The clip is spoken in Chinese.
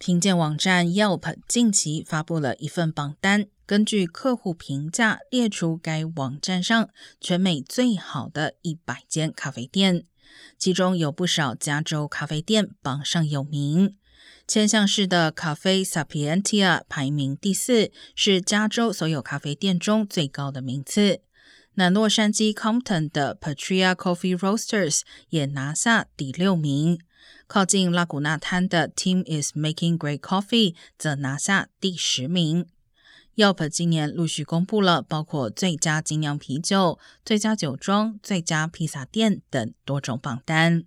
评鉴网站 Yelp 近期发布了一份榜单，根据客户评价列出该网站上全美最好的一百间咖啡店，其中有不少加州咖啡店榜上有名。千橡市的咖啡 Sapientia 排名第四，是加州所有咖啡店中最高的名次。那洛杉矶 Compton 的 Patria Coffee Roasters 也拿下第六名。靠近拉古纳滩的 Team is making great coffee 则拿下第十名。Yelp 今年陆续公布了包括最佳精酿啤酒、最佳酒庄、最佳披萨店等多种榜单。